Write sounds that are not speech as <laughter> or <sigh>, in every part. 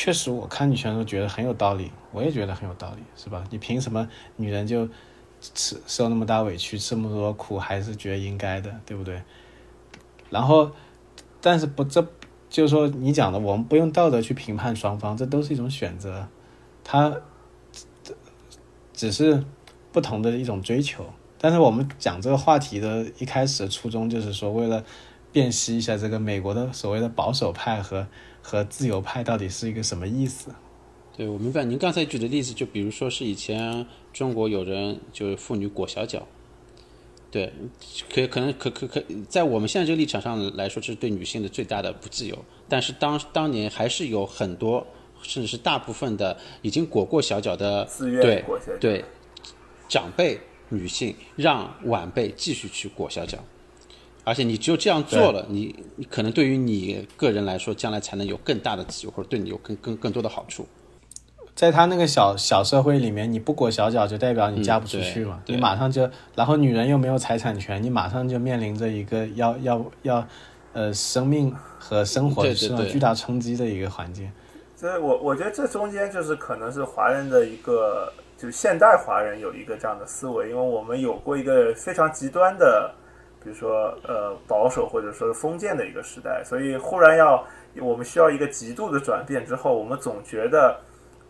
确实我看女权都觉得很有道理，我也觉得很有道理，是吧？你凭什么女人就吃受那么大委屈，吃那么多苦，还是觉得应该的，对不对？然后，但是不，这就是说你讲的，我们不用道德去评判双方，这都是一种选择，他这只是不同的一种追求。但是我们讲这个话题的一开始的初衷，就是说为了辨析一下这个美国的所谓的保守派和和自由派到底是一个什么意思。对，我明白。您刚才举的例子，就比如说是以前中国有人就是妇女裹小脚，对，可可能可可可，在我们现在这个立场上来说，这是对女性的最大的不自由。但是当当年还是有很多，甚至是大部分的已经裹过小脚的，自愿对裹小脚对长辈女性让晚辈继续去裹小脚。而且你只有这样做了，你你可能对于你个人来说，将来才能有更大的自由，或者对你有更更更多的好处。在他那个小小社会里面，你不裹小脚就代表你嫁不出去嘛，你马上就，然后女人又没有财产权，你马上就面临着一个要要要，呃，生命和生活对对受到对巨大冲击的一个环境。所以我我觉得这中间就是可能是华人的一个，就是现代华人有一个这样的思维，因为我们有过一个非常极端的，比如说呃保守或者说是封建的一个时代，所以忽然要我们需要一个极度的转变之后，我们总觉得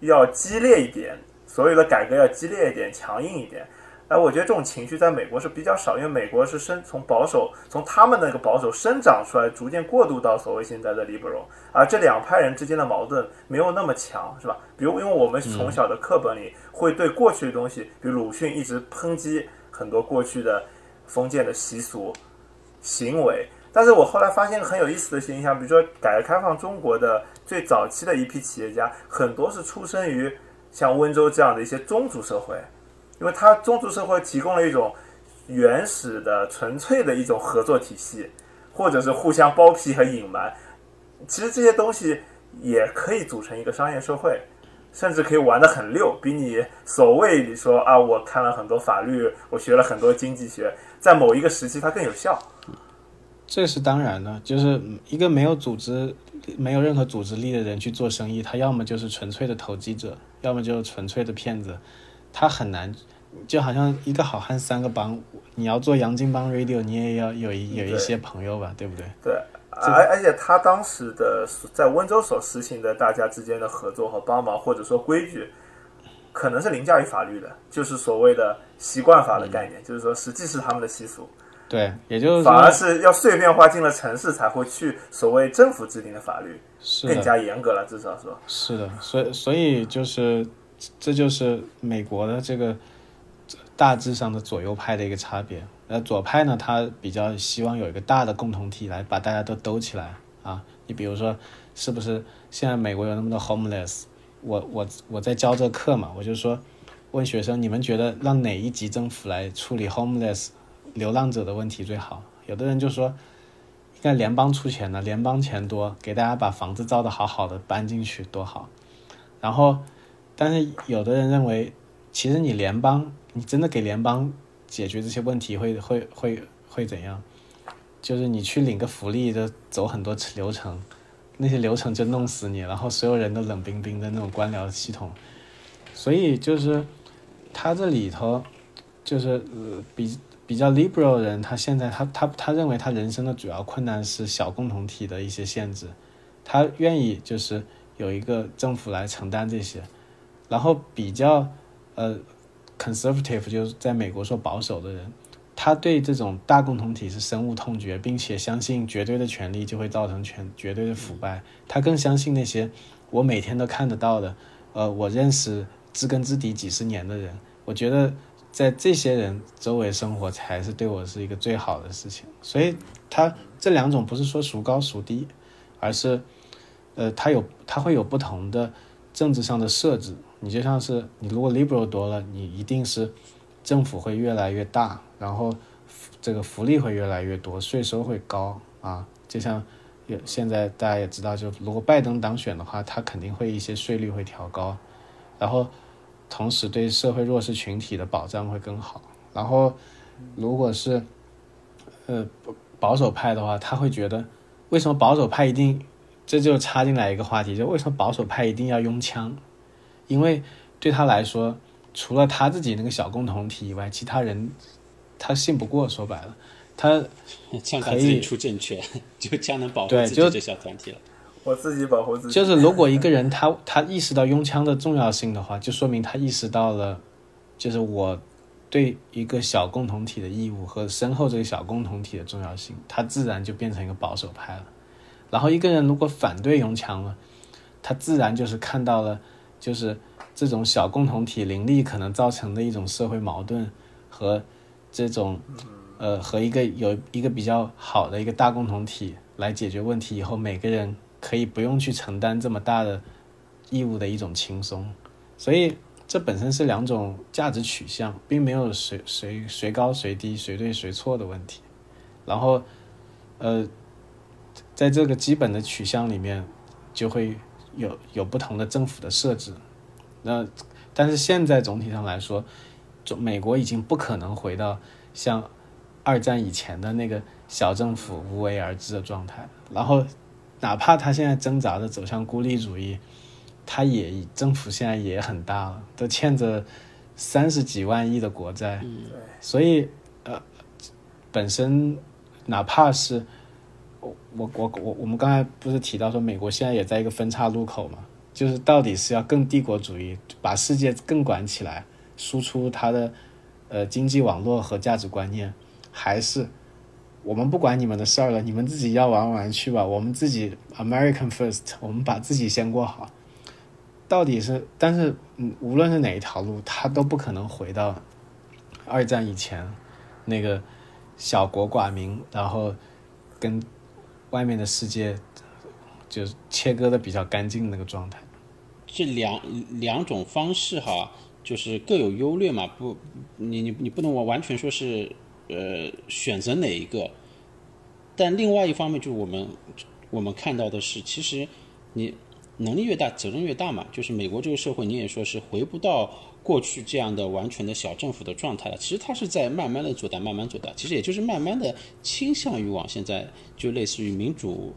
要激烈一点，所有的改革要激烈一点、强硬一点。哎，我觉得这种情绪在美国是比较少，因为美国是生从保守，从他们那个保守生长出来，逐渐过渡到所谓现在的 liberal，而这两派人之间的矛盾没有那么强，是吧？比如，因为我们从小的课本里会对过去的东西，比如鲁迅一直抨击很多过去的封建的习俗、行为，但是我后来发现很有意思的现象，比如说改革开放中国的最早期的一批企业家，很多是出生于像温州这样的一些宗族社会，因为它宗族社会提供了一种原始的、纯粹的一种合作体系，或者是互相包庇和隐瞒。其实这些东西也可以组成一个商业社会，甚至可以玩得很溜，比你所谓你说啊，我看了很多法律，我学了很多经济学，在某一个时期它更有效。这是当然的，就是一个没有组织、没有任何组织力的人去做生意，他要么就是纯粹的投机者，要么就是纯粹的骗子，他很难，就好像一个好汉三个帮，你要做杨金帮 radio，你也要有一有一些朋友吧，对不对？对，而而且他当时的在温州所实行的大家之间的合作和帮忙，或者说规矩，可能是凌驾于法律的，就是所谓的习惯法的概念，就是说实际是他们的习俗，对，也就是反而，是要碎片化进了城市才会去所谓政府制定的法律更是的，加严格了，至少说。是的，所以所以就是，这就是美国的这个大致上的左右派的一个差别。那，左派呢，他比较希望有一个大的共同体来把大家都兜起来啊。你比如说，是不是现在美国有那么多 homeless？我我我在教这课嘛，我就说问学生，你们觉得让哪一级政府来处理 homeless 流浪者的问题最好？有的人就说。应该联邦出钱的，联邦钱多，给大家把房子造的好好的搬进去多好。然后，但是有的人认为，其实你联邦，你真的给联邦解决这些问题会会会会怎样？就是你去领个福利，就走很多流程，那些流程就弄死你，然后所有人都冷冰冰的那种官僚系统。所以就是他这里头，就是呃比比较 liberal 人，他现在他他他认为他人生的主要困难是小共同体的一些限制，他愿意就是有一个政府来承担这些，然后比较呃 conservative 就是在美国说保守的人，他对这种大共同体是深恶痛绝，并且相信绝对的权利就会造成全绝对的腐败，他更相信那些我每天都看得到的，呃，我认识知根知底几十年的人，我觉得。在这些人周围生活才是对我是一个最好的事情，所以他这两种不是说孰高孰低，而是，呃，他有他会有不同的政治上的设置。你就像是你如果 liberal 多了，你一定是政府会越来越大，然后这个福利会越来越多，税收会高啊。就像有现在大家也知道，就如果拜登当选的话，他肯定会一些税率会调高，然后。同时对社会弱势群体的保障会更好。然后，如果是，呃，保守派的话，他会觉得，为什么保守派一定这就插进来一个话题，就为什么保守派一定要拥枪？因为对他来说，除了他自己那个小共同体以外，其他人他信不过。说白了，他 <laughs> 枪他自己出政权，<laughs> 就将能保护自己这小团体了。我自己保护自己。就是如果一个人他 <laughs> 他意识到拥枪的重要性的话，就说明他意识到了，就是我对一个小共同体的义务和身后这个小共同体的重要性，他自然就变成一个保守派了。然后一个人如果反对拥枪了，他自然就是看到了，就是这种小共同体林立可能造成的一种社会矛盾和这种呃和一个有一个比较好的一个大共同体来解决问题以后，每个人。可以不用去承担这么大的义务的一种轻松，所以这本身是两种价值取向，并没有谁谁谁高谁低、谁对谁错的问题。然后，呃，在这个基本的取向里面，就会有有不同的政府的设置。那但是现在总体上来说，就美国已经不可能回到像二战以前的那个小政府无为而治的状态。然后。哪怕他现在挣扎着走向孤立主义，他也政府现在也很大了，都欠着三十几万亿的国债。所以呃，本身哪怕是我我我我我们刚才不是提到说美国现在也在一个分叉路口嘛？就是到底是要更帝国主义，把世界更管起来，输出它的呃经济网络和价值观念，还是？我们不管你们的事儿了，你们自己要玩玩去吧。我们自己 American first，我们把自己先过好。到底是，但是，嗯，无论是哪一条路，它都不可能回到二战以前那个小国寡民，然后跟外面的世界就切割的比较干净那个状态。这两两种方式哈，就是各有优劣嘛。不，你你你不能我完全说是。呃，选择哪一个？但另外一方面，就是我们我们看到的是，其实你能力越大，责任越大嘛。就是美国这个社会，你也说是回不到过去这样的完全的小政府的状态了。其实它是在慢慢的做大，慢慢做大。其实也就是慢慢的倾向于往现在就类似于民主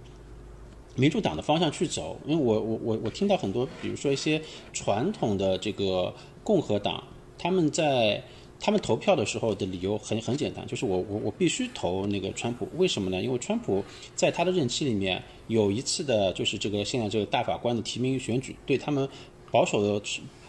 民主党的方向去走。因为我我我我听到很多，比如说一些传统的这个共和党，他们在。他们投票的时候的理由很很简单，就是我我我必须投那个川普，为什么呢？因为川普在他的任期里面有一次的，就是这个现在这个大法官的提名选举，对他们保守的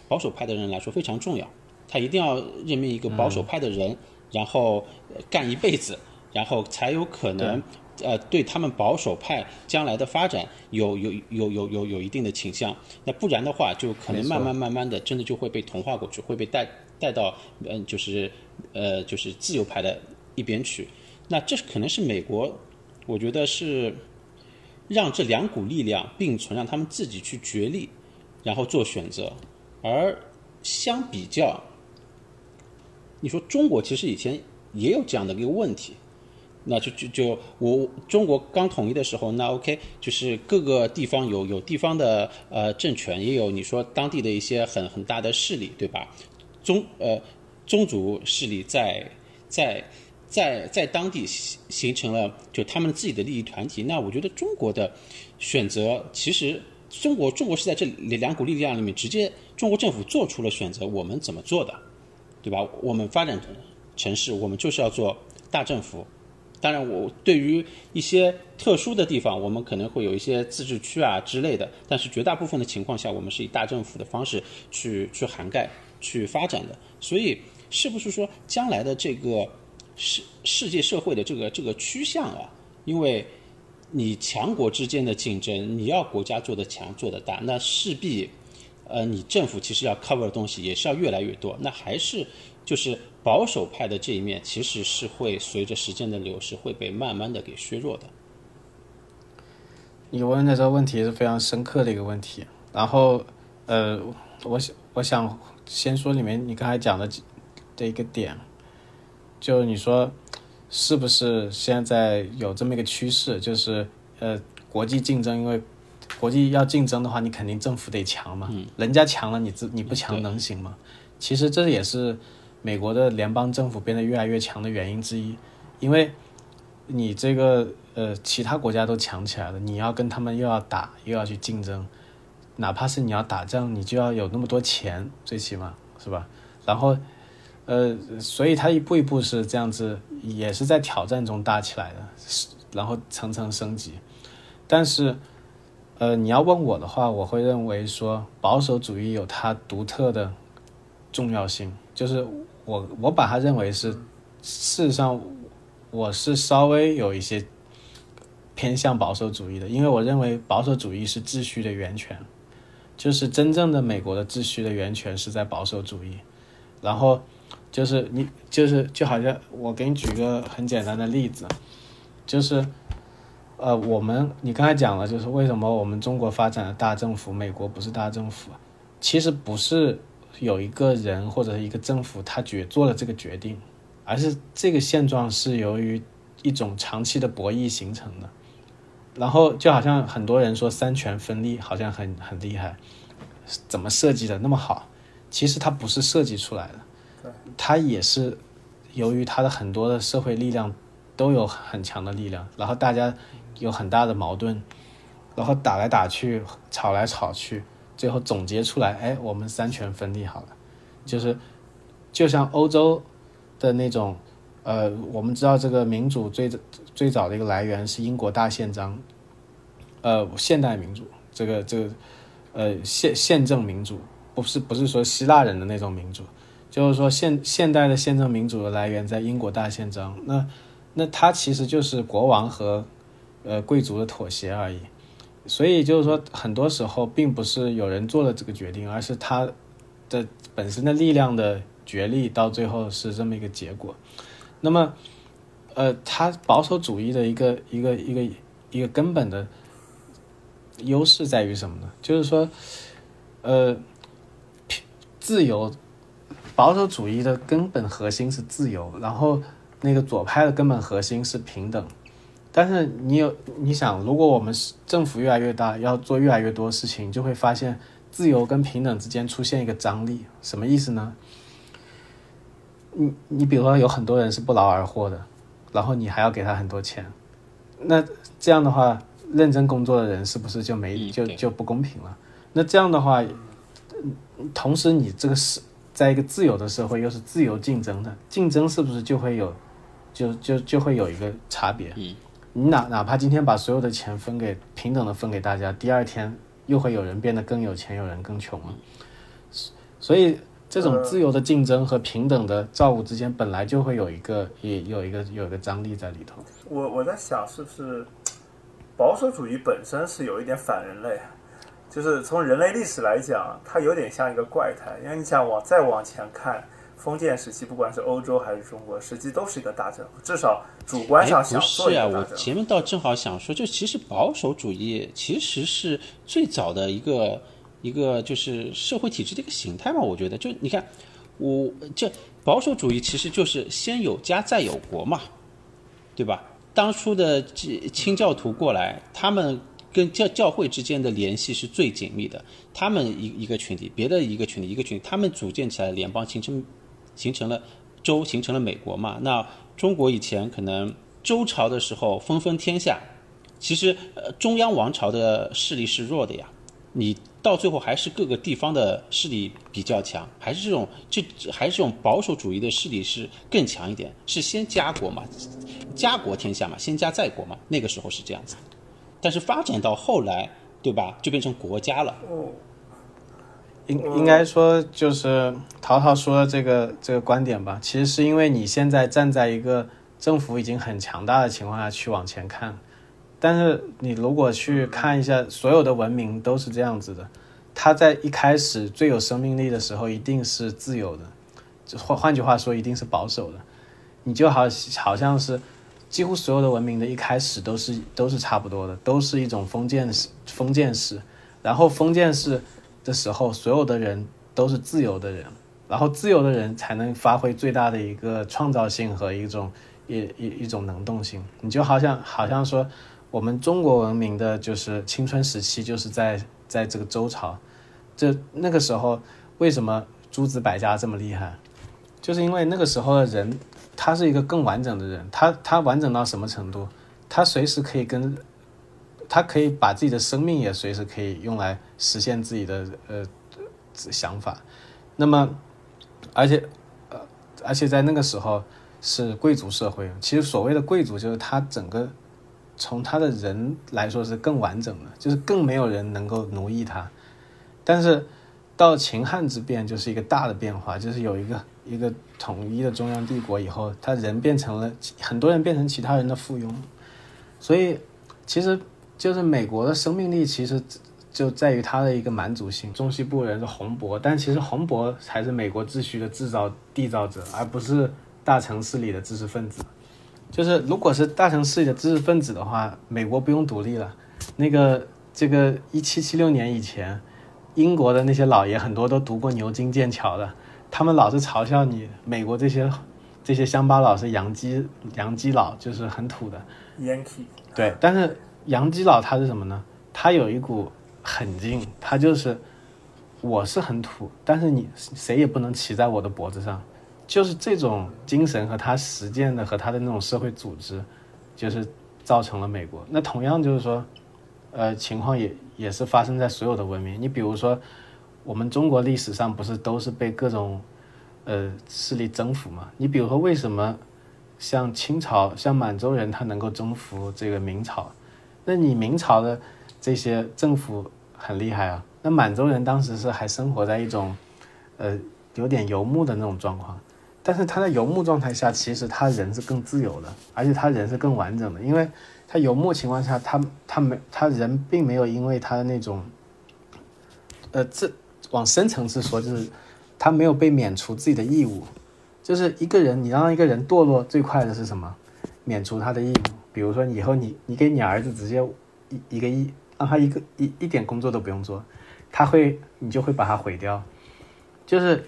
保守派的人来说非常重要，他一定要任命一个保守派的人，然后干一辈子，然后才有可能呃对他们保守派将来的发展有有有有有有一定的倾向，那不然的话就可能慢慢慢慢的真的就会被同化过去，会被带。带到嗯，就是呃，就是自由派的一边去。那这可能是美国，我觉得是让这两股力量并存，让他们自己去角力，然后做选择。而相比较，你说中国其实以前也有这样的一个问题，那就就就我中国刚统一的时候，那 OK，就是各个地方有有地方的呃政权，也有你说当地的一些很很大的势力，对吧？宗呃宗族势力在在在在当地形形成了就他们自己的利益团体。那我觉得中国的选择，其实中国中国是在这两股力量里面直接，中国政府做出了选择。我们怎么做的，对吧？我们发展城市，我们就是要做大政府。当然，我对于一些特殊的地方，我们可能会有一些自治区啊之类的。但是绝大部分的情况下，我们是以大政府的方式去去涵盖。去发展的，所以是不是说将来的这个世世界社会的这个这个趋向啊？因为你强国之间的竞争，你要国家做的强做的大，那势必呃你政府其实要 cover 的东西也是要越来越多。那还是就是保守派的这一面，其实是会随着时间的流逝会被慢慢的给削弱的。你问的这个问题是非常深刻的一个问题，然后呃，我想我想。先说里面你刚才讲的这一个点，就你说是不是现在有这么一个趋势，就是呃国际竞争，因为国际要竞争的话，你肯定政府得强嘛，人家强了，你自你不强能行吗？其实这也是美国的联邦政府变得越来越强的原因之一，因为你这个呃其他国家都强起来了，你要跟他们又要打又要去竞争，哪怕是你要打仗，你就要有那么多钱，最起码是吧？然后呃，所以他一步一步是这样子，也是在挑战中大起来的，然后层层升级。但是呃，你要问我的话，我会认为说保守主义有它独特的重要性，就是我我把它认为是事实上。我是稍微有一些偏向保守主义的，因为我认为保守主义是秩序的源泉，就是真正的美国的秩序的源泉是在保守主义。然后就是你就是就好像我给你举个很简单的例子，就是呃我们你刚才讲了，就是为什么我们中国发展的大政府，美国不是大政府？其实不是有一个人或者一个政府他决做了这个决定。而是这个现状是由于一种长期的博弈形成的，然后就好像很多人说三权分立好像很很厉害，怎么设计的那么好？其实它不是设计出来的，它也是由于它的很多的社会力量都有很强的力量，然后大家有很大的矛盾，然后打来打去，吵来吵去，最后总结出来，哎，我们三权分立好了，就是就像欧洲。的那种，呃，我们知道这个民主最最早的一个来源是英国大宪章，呃，现代民主，这个这个，呃，宪宪政民主，不是不是说希腊人的那种民主，就是说现现代的宪政民主的来源在英国大宪章，那那它其实就是国王和呃贵族的妥协而已，所以就是说很多时候并不是有人做了这个决定，而是他的本身的力量的。决力到最后是这么一个结果，那么，呃，他保守主义的一个一个一个一个根本的优势在于什么呢？就是说，呃，自由，保守主义的根本核心是自由，然后那个左派的根本核心是平等。但是你有你想，如果我们政府越来越大，要做越来越多事情，就会发现自由跟平等之间出现一个张力，什么意思呢？你你比如说有很多人是不劳而获的，然后你还要给他很多钱，那这样的话，认真工作的人是不是就没就就不公平了？那这样的话，同时你这个是在一个自由的社会，又是自由竞争的，竞争是不是就会有就就就会有一个差别？你哪哪怕今天把所有的钱分给平等的分给大家，第二天又会有人变得更有钱，有人更穷了，所以。这种自由的竞争和平等的造物之间本来就会有一个也有一个有一个张力在里头。我我在想，是不是保守主义本身是有一点反人类？就是从人类历史来讲，它有点像一个怪胎。因为你想往再往前看，封建时期，不管是欧洲还是中国，实际都是一个大政府，至少主观上想做一个大政府。不是啊，我前面倒正好想说，就其实保守主义其实是最早的一个。一个就是社会体制的一个形态嘛，我觉得就你看，我这保守主义其实就是先有家再有国嘛，对吧？当初的清教徒过来，他们跟教教会之间的联系是最紧密的。他们一一个群体，别的一个群体，一个群体，他们组建起来联邦，形成形成了周，形成了美国嘛。那中国以前可能周朝的时候分封天下，其实呃中央王朝的势力是弱的呀，你。到最后还是各个地方的势力比较强，还是这种这还是这种保守主义的势力是更强一点，是先家国嘛，家国天下嘛，先家再国嘛，那个时候是这样子。但是发展到后来，对吧，就变成国家了。应应该说就是淘淘说的这个这个观点吧，其实是因为你现在站在一个政府已经很强大的情况下去往前看。但是你如果去看一下，所有的文明都是这样子的，它在一开始最有生命力的时候一定是自由的，换换句话说，一定是保守的。你就好好像是几乎所有的文明的一开始都是都是差不多的，都是一种封建式封建式，然后封建式的时候，所有的人都是自由的人，然后自由的人才能发挥最大的一个创造性和一种一一一种能动性。你就好像好像说。我们中国文明的就是青春时期，就是在在这个周朝，这那个时候为什么诸子百家这么厉害？就是因为那个时候的人他是一个更完整的人，他他完整到什么程度？他随时可以跟，他可以把自己的生命也随时可以用来实现自己的呃想法。那么，而且呃，而且在那个时候是贵族社会，其实所谓的贵族就是他整个从他的人来说是更完整的，就是更没有人能够奴役他。但是到秦汉之变就是一个大的变化，就是有一个一个统一的中央帝国以后，他人变成了很多人变成其他人的附庸。所以，其实就是美国的生命力，其实就在于它的一个蛮族性。中西部人是红博，但其实红博才是美国秩序的制造缔造者，而不是大城市里的知识分子。就是如果是大城市里的知识分子的话，美国不用独立了。那个这个一七七六年以前，英国的那些老爷很多都读过牛津、剑桥的，他们老是嘲笑你美国这些这些乡巴佬是洋基洋基佬，就是很土的。Yankee，对，但是杨基佬他是什么呢？他有一股狠劲，他就是我是很土，但是你谁也不能骑在我的脖子上，就是这种精神和他实践的和他的那种社会组织，就是造成了美国。那同样就是说，呃，情况也也是发生在所有的文明。你比如说，我们中国历史上不是都是被各种呃势力征服嘛？你比如说为什么？像清朝，像满洲人，他能够征服这个明朝，那你明朝的这些政府很厉害啊。那满洲人当时是还生活在一种，呃，有点游牧的那种状况，但是他在游牧状态下，其实他人是更自由的，而且他人是更完整的，因为他游牧情况下，他他没他人并没有因为他的那种，呃，这往深层次说，就是他没有被免除自己的义务。就是一个人，你让一个人堕落最快的是什么？免除他的义务。比如说，以后你你给你儿子直接一一个亿，让他一个一一点工作都不用做，他会你就会把他毁掉。就是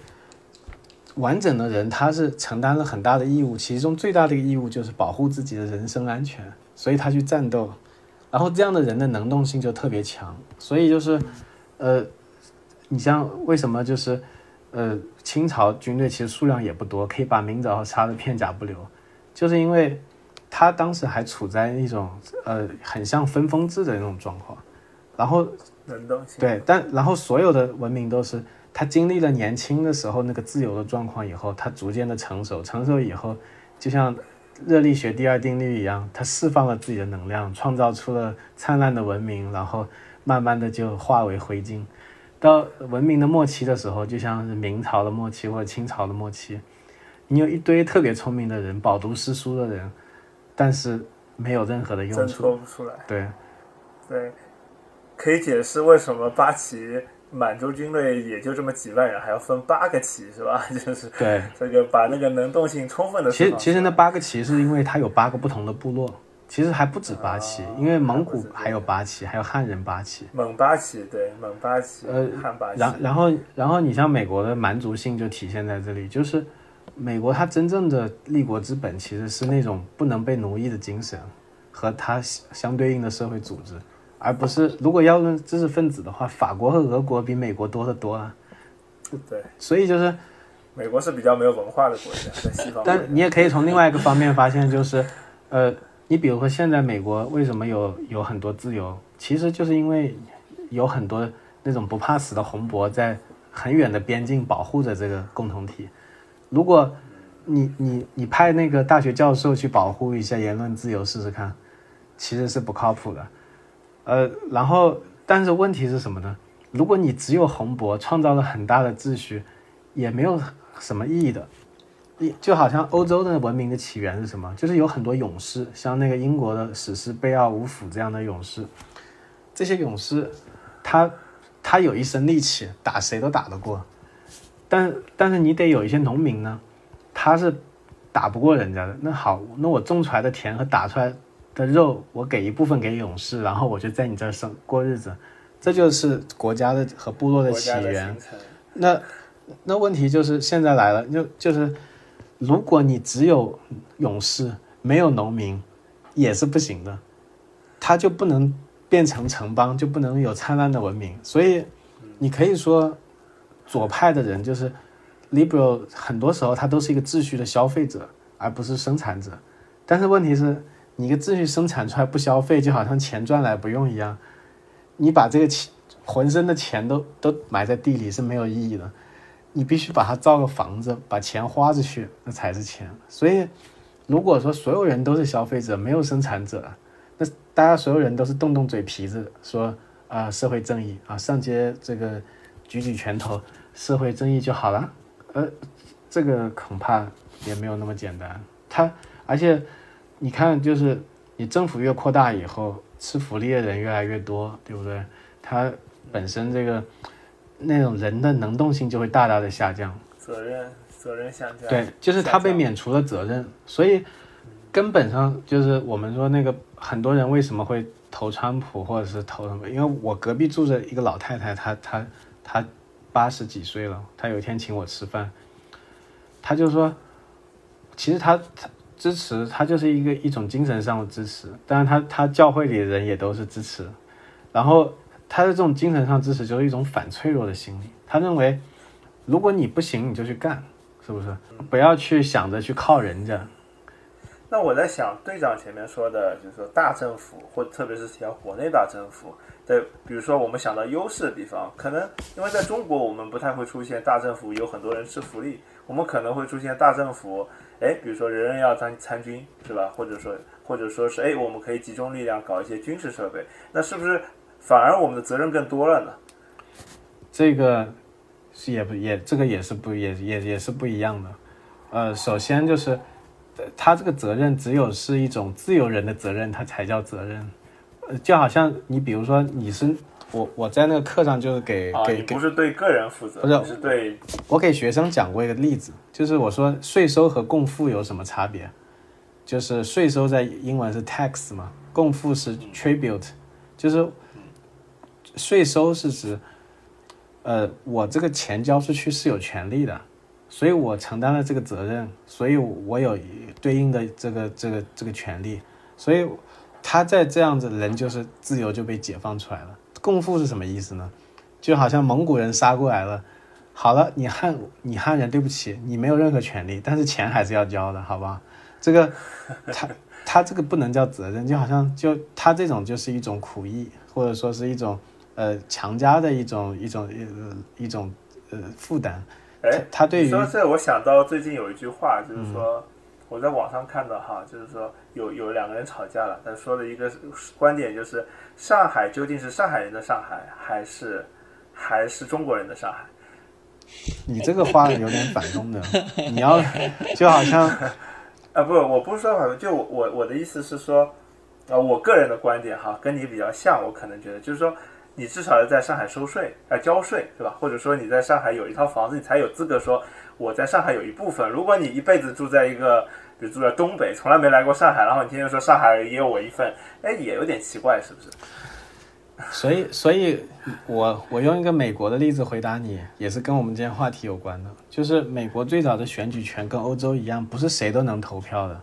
完整的人，他是承担了很大的义务，其中最大的一个义务就是保护自己的人身安全，所以他去战斗。然后这样的人的能动性就特别强，所以就是呃，你像为什么就是。呃，清朝军队其实数量也不多，可以把明朝杀的片甲不留，就是因为他当时还处在一种呃很像分封制的那种状况，然后对，但然后所有的文明都是他经历了年轻的时候那个自由的状况以后，他逐渐的成熟，成熟以后就像热力学第二定律一样，他释放了自己的能量，创造出了灿烂的文明，然后慢慢的就化为灰烬。到文明的末期的时候，就像是明朝的末期或者清朝的末期，你有一堆特别聪明的人，饱读诗书的人，但是没有任何的用处。说不出来。对，对，可以解释为什么八旗满洲军队也就这么几万人，还要分八个旗，是吧？<laughs> 就是对这个把那个能动性充分的。其实其实那八个旗是因为它有八个不同的部落。其实还不止八旗，因为蒙古还有八旗，还有汉人八旗。蒙八旗，对，蒙八旗，呃，汉八旗。然然后然后你像美国的蛮族性就体现在这里，就是美国它真正的立国之本其实是那种不能被奴役的精神和它相对应的社会组织，而不是如果要论知识分子的话，法国和俄国比美国多得多啊。对，所以就是美国是比较没有文化的国家，在西方。但你也可以从另外一个方面发现，就是呃。你比如说，现在美国为什么有有很多自由？其实就是因为有很多那种不怕死的红脖在很远的边境保护着这个共同体。如果你你你派那个大学教授去保护一下言论自由试试看，其实是不靠谱的。呃，然后但是问题是什么呢？如果你只有红博创造了很大的秩序，也没有什么意义的。就好像欧洲的文明的起源是什么？就是有很多勇士，像那个英国的史诗贝奥武甫这样的勇士。这些勇士，他他有一身力气，打谁都打得过。但但是你得有一些农民呢，他是打不过人家的。那好，那我种出来的田和打出来的肉，我给一部分给勇士，然后我就在你这儿生过日子。这就是国家的和部落的起源。那那问题就是现在来了，就就是。如果你只有勇士没有农民，也是不行的，他就不能变成城邦，就不能有灿烂的文明。所以，你可以说，左派的人就是 liberal，很多时候他都是一个秩序的消费者，而。不是生产者。但是问题是，你一个秩序生产出来不消费，就好像钱赚来不用一样。你把这个钱浑身的钱都都埋在地里是没有意义的。你必须把它造个房子，把钱花出去，那才是钱。所以，如果说所有人都是消费者，没有生产者，那大家所有人都是动动嘴皮子说啊社会正义啊上街这个举举拳头，社会正义就好了。呃，这个恐怕也没有那么简单。他而且你看，就是你政府越扩大以后，吃福利的人越来越多，对不对？他本身这个。那种人的能动性就会大大的下降，责任责任下降。对，就是他被免除了责任，所以根本上就是我们说那个很多人为什么会投川普或者是投什么？因为我隔壁住着一个老太太，她她他八十几岁了，他有一天请我吃饭，他就说，其实他他支持，他就是一个一种精神上的支持，当然他他教会里的人也都是支持，然后。他的这种精神上支持就是一种反脆弱的心理。他认为，如果你不行，你就去干，是不是？不要去想着去靠人家。那我在想，队长前面说的，就是说大政府，或特别是提到国内大政府，对，比如说我们想到优势的地方，可能因为在中国，我们不太会出现大政府有很多人吃福利，我们可能会出现大政府，哎，比如说人人要参参军，是吧？或者说，或者说是，哎，我们可以集中力量搞一些军事设备，那是不是？反而我们的责任更多了呢，这个是也不也这个也是不也也也是不一样的，呃，首先就是，他这个责任只有是一种自由人的责任，他才叫责任，呃，就好像你比如说你是我我在那个课上就是给给不是对个人负责，不是是对，我给学生讲过一个例子，就是我说税收和共富有什么差别，就是税收在英文是 tax 嘛，共富是 tribute，就是。税收是指，呃，我这个钱交出去是有权利的，所以我承担了这个责任，所以我有对应的这个这个这个权利，所以他在这样子，人就是自由就被解放出来了。共富是什么意思呢？就好像蒙古人杀过来了，好了，你汉你汉人，对不起，你没有任何权利，但是钱还是要交的，好吧？这个他他这个不能叫责任，就好像就他这种就是一种苦役，或者说是一种。呃，强加的一种一种一一种呃负担。哎，他对于说这，我想到最近有一句话，就是说我在网上看到哈，就是说有有两个人吵架了，他说的一个观点就是，上海究竟是上海人的上海，还是还是中国人的上海？你这个话有点反动的，<laughs> 你要就好像啊，不，我不是说反动，就我我的意思是说，啊，我个人的观点哈，跟你比较像，我可能觉得就是说。你至少要在上海收税，呃，交税，对吧？或者说你在上海有一套房子，你才有资格说我在上海有一部分。如果你一辈子住在一个，比如住在东北，从来没来过上海，然后你天天说上海也有我一份，哎，也有点奇怪，是不是？<laughs> 所以，所以我我用一个美国的例子回答你，也是跟我们今天话题有关的，就是美国最早的选举权跟欧洲一样，不是谁都能投票的，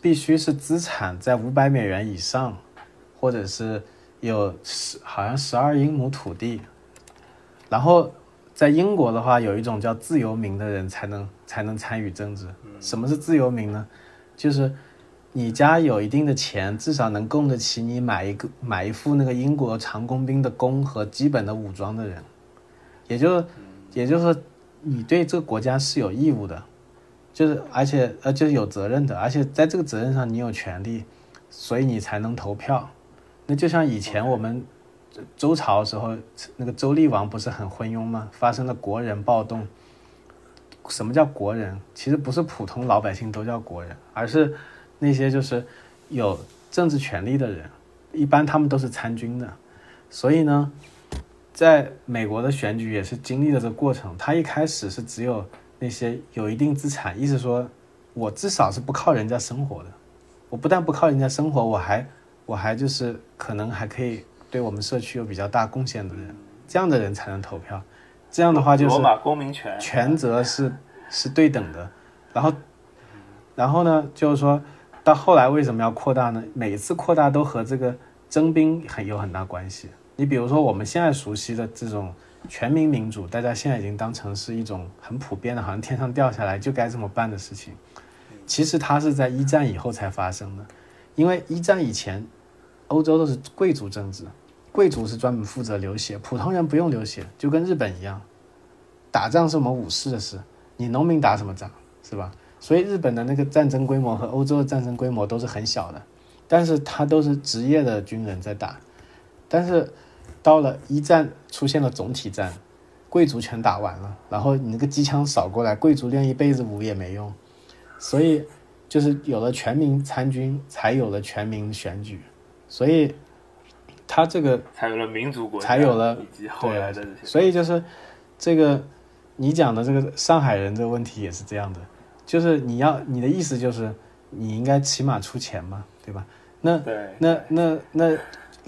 必须是资产在五百美元以上，或者是。有十好像十二英亩土地，然后在英国的话，有一种叫自由民的人才能才能参与政治。什么是自由民呢？就是你家有一定的钱，至少能供得起你买一个买一副那个英国长工兵的弓和基本的武装的人，也就也就是说，你对这个国家是有义务的，就是而且呃就是有责任的，而且在这个责任上你有权利，所以你才能投票。就像以前我们周朝的时候，那个周厉王不是很昏庸吗？发生了国人暴动。什么叫国人？其实不是普通老百姓都叫国人，而是那些就是有政治权利的人，一般他们都是参军的。所以呢，在美国的选举也是经历了这个过程。他一开始是只有那些有一定资产，意思说我至少是不靠人家生活的。我不但不靠人家生活，我还。我还就是可能还可以对我们社区有比较大贡献的人，这样的人才能投票。这样的话就是公民权权责是 <laughs> 是对等的。然后，然后呢，就是说到后来为什么要扩大呢？每一次扩大都和这个征兵很有很大关系。你比如说我们现在熟悉的这种全民民主，大家现在已经当成是一种很普遍的，好像天上掉下来就该这么办的事情。其实它是在一战以后才发生的，因为一战以前，欧洲都是贵族政治，贵族是专门负责流血，普通人不用流血，就跟日本一样，打仗是我们武士的事，你农民打什么仗，是吧？所以日本的那个战争规模和欧洲的战争规模都是很小的，但是他都是职业的军人在打，但是到了一战出现了总体战，贵族全打完了，然后你那个机枪扫过来，贵族练一辈子武也没用，所以就是有了全民参军，才有了全民选举，所以他这个才有了民族国家，才有了以及后来的这些。所以就是这个你讲的这个上海人这个问题也是这样的，就是你要你的意思就是你应该起码出钱嘛，对吧？那对，那那那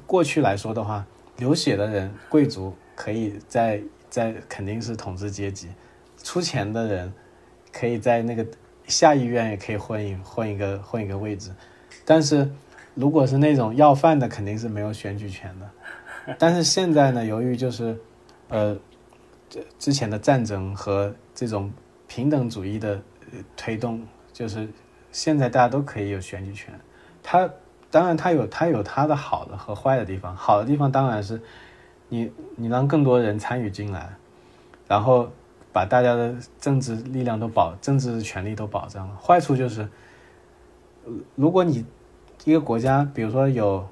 过去来说的话，流血的人贵族可以在在肯定是统治阶级，出钱的人可以在那个下议院也可以混一混一个混一个位置，但是如果是那种要饭的，肯定是没有选举权的。但是现在呢，由于就是呃之前的战争和这种平等主义的推动，就是现在大家都可以有选举权。它当然它有它有它的好的和坏的地方，好的地方当然是你你让更多人参与进来，然后把大家的政治力量都保政治权利都保障了。坏处就是，呃如果你一个国家，比如说有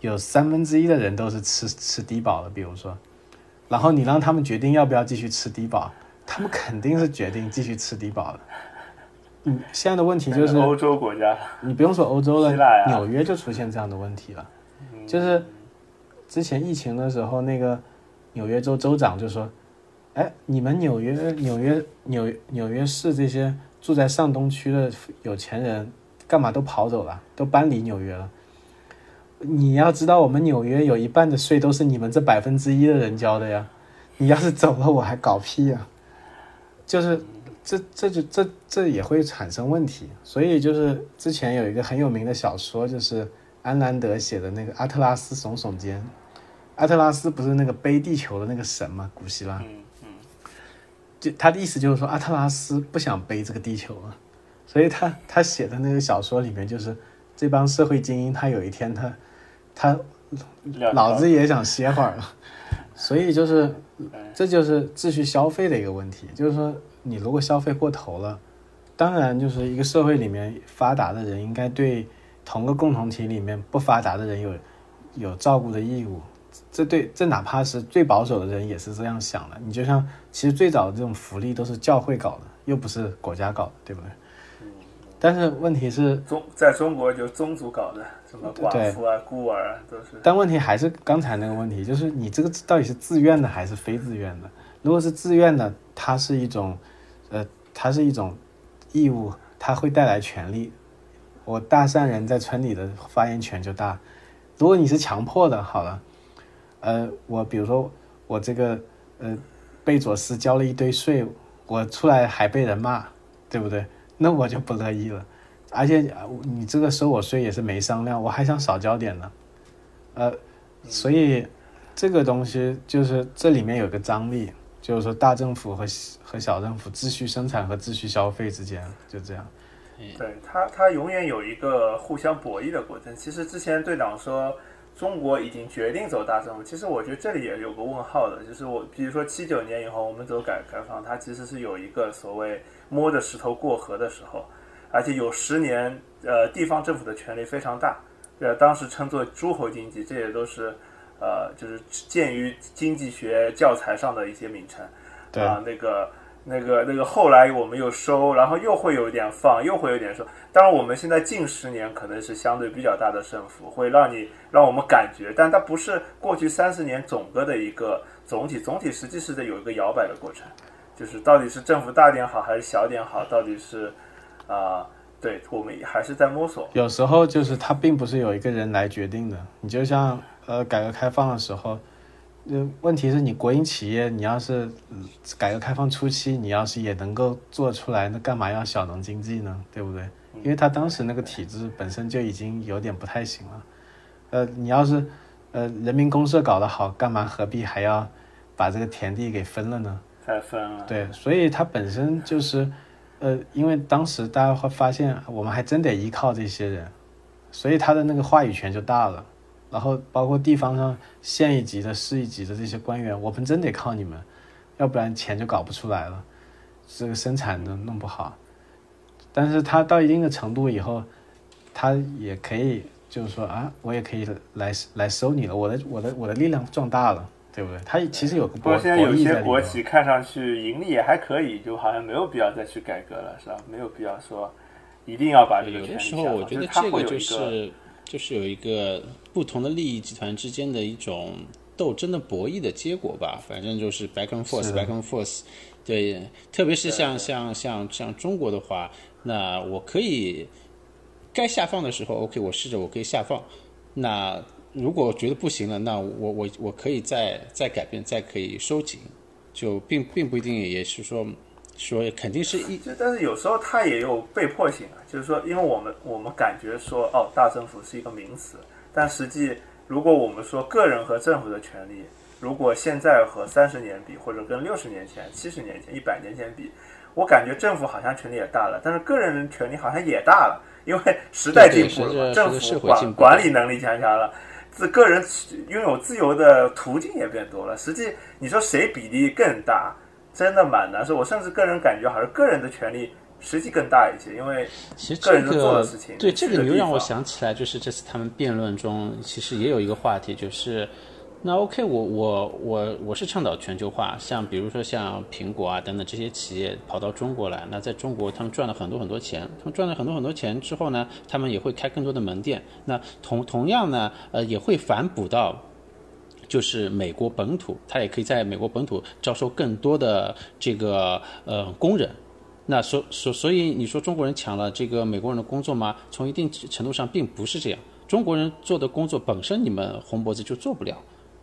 有三分之一的人都是吃吃低保的，比如说，然后你让他们决定要不要继续吃低保，他们肯定是决定继续吃低保的。嗯，现在的问题就是欧洲国家，<laughs> 你不用说欧洲了纽约就出现这样的问题了。就是之前疫情的时候，那个纽约州州长就说：“哎，你们纽约、纽约、纽纽约市这些住在上东区的有钱人，干嘛都跑走了，都搬离纽约了？你要知道，我们纽约有一半的税都是你们这百分之一的人交的呀。你要是走了，我还搞屁呀、就是这这就这这也会产生问题，所以就是之前有一个很有名的小说，就是安兰德写的那个《阿特拉斯耸耸肩》。阿特拉斯不是那个背地球的那个神吗？古希腊。就他的意思就是说，阿特拉斯不想背这个地球了，所以他他写的那个小说里面，就是这帮社会精英，他有一天他他撂老子也想歇会儿了，<laughs> 所以就是这就是秩序消费的一个问题，就是说你如果消费过头了，当然就是一个社会里面发达的人应该对同个共同体里面不发达的人有有照顾的义务。这对这哪怕是最保守的人也是这样想的。你就像其实最早的这种福利都是教会搞的，又不是国家搞的，对不对？但是问题是，中在中国就宗族搞的，什么寡妇啊、孤儿啊，都是。但问题还是刚才那个问题，就是你这个到底是自愿的还是非自愿的？如果是自愿的，它是一种，呃，它是一种义务，它会带来权利。我大善人在村里的发言权就大。如果你是强迫的，好了，呃，我比如说我这个呃贝佐斯交了一堆税，我出来还被人骂，对不对？那我就不乐意了。而且呃你这个收我税也是没商量，我还想少交点呢。呃，所以这个东西就是这里面有个张力，就是说大政府和和小政府秩序生产和秩序消费之间就这样。对他，他永远有一个互相博弈的过程。其实之前队长说中国已经决定走大政府，其实我觉得这里也有个问号的，就是我比如说七九年以后我们走改革开放，它其实是有一个所谓摸着石头过河的时候，而且有十年，呃，地方政府的权力非常大，呃，当时称作诸侯经济，这也都是呃，就是鉴于经济学教材上的一些名称。对。啊，那个、那个、那个，后来我们又收，然后又会有一点放，又会有点收。当然，我们现在近十年可能是相对比较大的胜负，会让你让我们感觉，但它不是过去三十年整个的一个总体，总体实际是在有一个摇摆的过程，就是到底是政府大点好还是小点好，到底是啊、对我们还是在摸索。有时候就是它并不是有一个人来决定的。你就像呃改革开放的时候，呃问题是你国营企业，你要是、呃改革开放初期，你要是也能够做出来，那干嘛要小农经济呢？对不对？因为他当时那个体制本身就已经有点不太行了。呃，你要是呃人民公社搞得好，干嘛何必还要把这个田地给分了呢？再分了，对，所以它本身就是，呃，因为当时大家会发现，我们还真得依靠这些人，所以他的那个话语权就大了。然后包括地方上县一级的、市一级的这些官员，我们真得靠你们，要不然钱就搞不出来了，这个生产都弄不好。但是他到一定的程度以后，他也可以就是说啊，我也可以来来收你了，我的我的我的力量壮大了，对不对？他其实有个博不过现在有些国。企看上去盈利也还可以，就好像没有必要再去改革了，是吧？没有必要说一定要把这个有的权利下放。时候我觉得这个就会有一个是就是有一个不同的利益集团之间的一种斗争的博弈的结果吧。反正就是 back and forth，back and forth。对，特别是像像像像中国的话，那我可以该下放的时候，OK，我试着我可以下放。那如果觉得不行了，那我我我可以再再改变，再可以收紧，就并并不一定也是说说肯定是一就但是有时候它也有被迫性啊，就是说，因为我们我们感觉说哦，大政府是一个名词，但实际如果我们说个人和政府的权利，如果现在和三十年比，或者跟六十年前、七十年前、一百年前比，我感觉政府好像权力也大了，但是个人权利好像也大了，因为时代进步了政府管管理能力强强了。自个人拥有自由的途径也变多了。实际你说谁比例更大，真的蛮难受。我甚至个人感觉，好像个人的权利实际更大一些，因为其实这个人能做的事情对这个，你又让我想起来，就是这次他们辩论中，其实也有一个话题，就是那 OK，我我我我是倡导全球化，像比如说像苹果啊等等这些企业跑到中国来，那在中国他们赚了很多很多钱，他们赚了很多很多钱之后呢，他们也会开更多的门店，那同同样呢，呃，也会反哺到。就是美国本土，它也可以在美国本土招收更多的这个呃工人，那所所所以你说中国人抢了这个美国人的工作吗？从一定程度上并不是这样。中国人做的工作本身你们红脖子就做不了，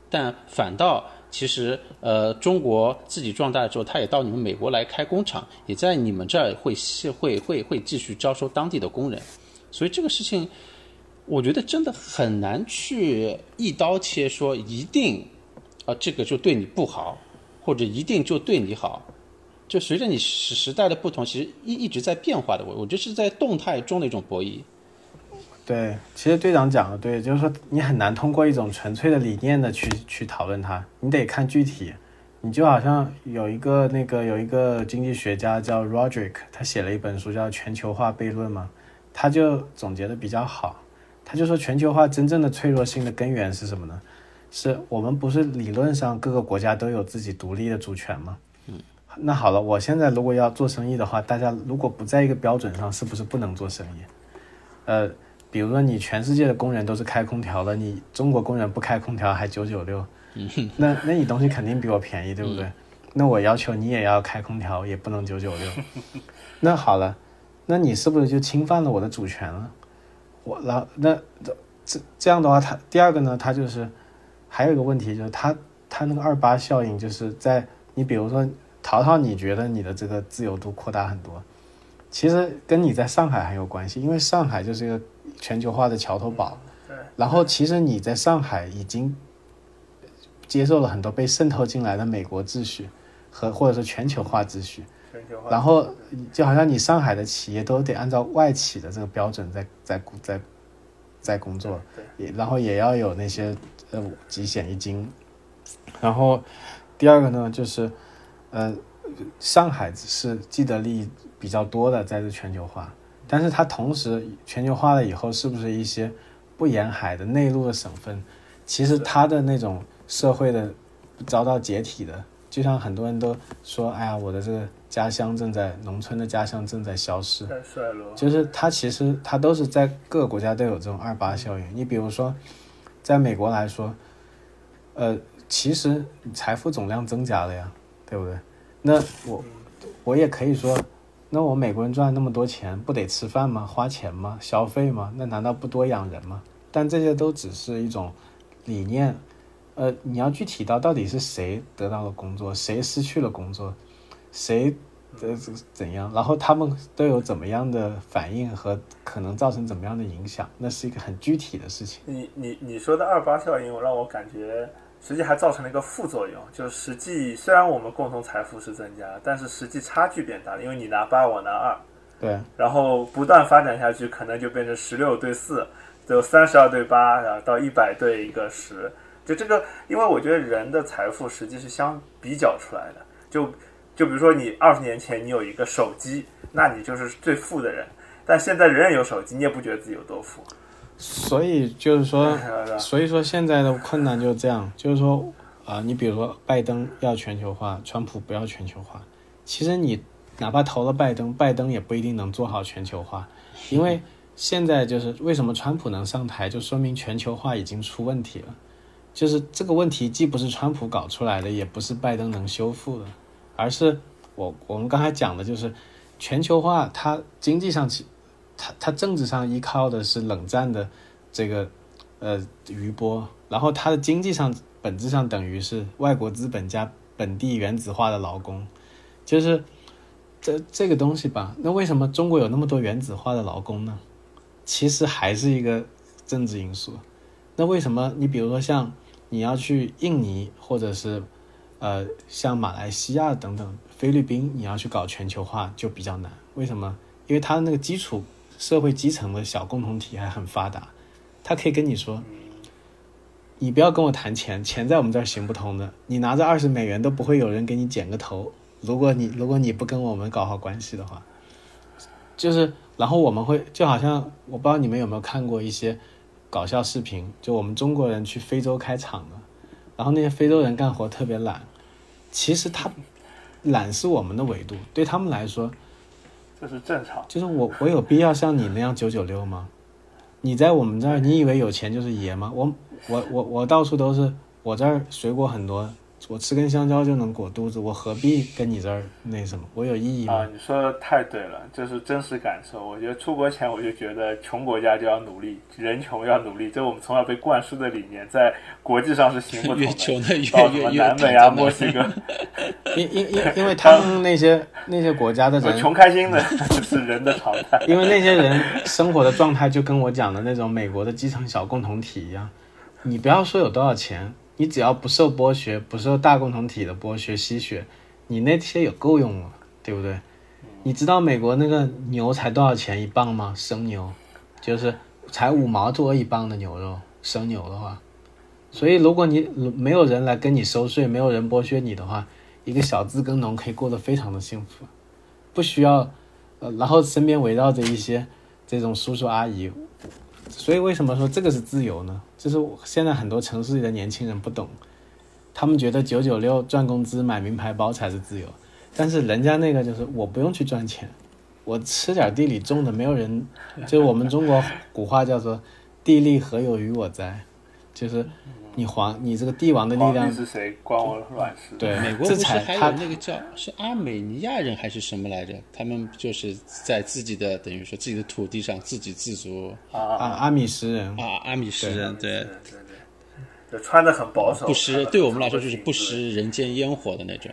但反倒其实呃中国自己壮大之后，他也到你们美国来开工厂，也在你们这儿会会会会继续招收当地的工人，所以这个事情我觉得真的很难去一刀切说一定啊、这个就对你不好，或者一定就对你好。就随着你时时代的不同，其实一一直在变化的。我我觉得是在动态中的一种博弈。对，其实队长讲的对，就是说你很难通过一种纯粹的理念的去去讨论它，你得看具体。你就好像有一个那个有一个经济学家叫 Roderick，他写了一本书叫《全球化悖论》嘛，他就总结的比较好。他就说全球化真正的脆弱性的根源是什么呢？是我们不是理论上各个国家都有自己独立的主权吗？嗯，那好了，我现在如果要做生意的话，大家如果不在一个标准上，是不是不能做生意？呃，比如说你全世界的工人都是开空调的，你中国工人不开空调还九九六，那那你东西肯定比我便宜，对不对？那我要求你也要开空调，也不能九九六。<laughs> 那好了，那你是不是就侵犯了我的主权了？我然后那这这这样的话，他第二个呢，他就是还有一个问题，就是他他那个二八效应，就是在你比如说淘淘，你觉得你的这个自由度扩大很多，其实跟你在上海很有关系，因为上海就是一个全球化的桥头堡。对然后其实你在上海已经接受了很多被渗透进来的美国秩序和或者说全球化秩序。然后就好像你上海的企业都得按照外企的这个标准在在在在工作，也然后也要有那些呃几险一金。然后第二个呢，就是呃上海是既得利益比较多的在这全球化，但是它同时全球化了以后，是不是一些不沿海的内陆的省份，其实它的那种社会的遭到解体的，就像很多人都说，哎呀，我的这个家乡正在农村的家乡正在消失，在衰落。就是它其实它都是在各个国家都有这种二八效应。你比如说，在美国来说，呃，其实财富总量增加了呀，对不对？那我我也可以说，那我美国人赚那么多钱，不得吃饭吗？花钱吗？消费吗？那难道不多养人吗？但这些都只是一种理念，呃，你要具体到到底是谁得到了工作，谁失去了工作，谁呃怎样，然后他们都有怎么样的反应和可能造成怎么样的影响，那是一个很具体的事情。你你你说的二八效应，让我感觉实际还造成了一个副作用，就是实际虽然我们共同财富是增加，但是实际差距变大了，因为你拿八，我拿二，对，然后不断发展下去，可能就变成十六对四，就三十二对八，然后到一百对一个十。就这个，因为我觉得人的财富实际是相比较出来的。就就比如说你二十年前你有一个手机，那你就是最富的人，但现在人人有手机，你也不觉得自己有多富。所以就是说，<laughs> 所以说现在的困难就是这样，就是说啊、你比如说拜登要全球化，川普不要全球化，其实你哪怕投了拜登，拜登也不一定能做好全球化，因为现在就是为什么川普能上台，就说明全球化已经出问题了。就是这个问题既不是川普搞出来的，也不是拜登能修复的，而是我我们刚才讲的就是全球化，它经济上起，它它政治上依靠的是冷战的这个呃余波，然后它的经济上本质上等于是外国资本家本地原子化的劳工，就是这这个东西吧。那为什么中国有那么多原子化的劳工呢？其实还是一个政治因素。那为什么你比如说像你要去印尼或者是呃像马来西亚等等菲律宾，你要去搞全球化就比较难？为什么？因为它那个基础社会基层的小共同体还很发达，他可以跟你说，你不要跟我谈钱，钱在我们这儿行不通的，你拿着二十美元都不会有人给你剪个头。如果你如果你不跟我们搞好关系的话，就是然后我们会就好像我不知道你们有没有看过一些搞笑视频，就我们中国人去非洲开厂的，然后那些非洲人干活特别懒，其实他懒是我们的维度，对他们来说，这是正常。就是我我有必要像你那样九九六吗？你在我们这儿，你以为有钱就是爷吗？我我我我到处都是，我这儿水果很多，我吃根香蕉就能裹肚子，我何必跟你这儿那什么？我有意义吗？啊，你说的太对了，这是真实感受。我觉得出国前我就觉得穷国家就要努力，人穷要努力，这是我们从小被灌输的理念，在国际上是行不通越的。穷的越到什么越越南美啊、墨西哥，<laughs> 因因因因为他们那些 <laughs> 那些国家的人，穷开心的是人的常态。<laughs> 因为那些人生活的状态就跟我讲的那种美国的基层小共同体一样，你不要说有多少钱，你只要不受剥削，不受大共同体的剥削吸血，你那些也够用了，对不对？你知道美国那个牛才多少钱一磅吗？生牛，就是才五毛多一磅的牛肉，生牛的话，所以如果你没有人来跟你收税，没有人剥削你的话，一个小资耕农可以过得非常的幸福，不需要。呃，然后身边围绕着一些这种叔叔阿姨，所以为什么说这个是自由呢？就是现在很多城市里的年轻人不懂，他们觉得九九六赚工资买名牌包才是自由，但是人家那个就是我不用去赚钱，我吃点地里种的，没有人，就是我们中国古话叫做“地利何有于我哉”，就是你皇你这个帝王的力量，是谁，关我卵事？对，美国不是还有那个叫是阿美尼亚人还是什么来着？他们就是在自己的等于说自己的土地上自给自足啊啊阿米什人，啊，阿米什人对对对对，穿的很保守，不食对我们来说就是不食人间烟火的那种。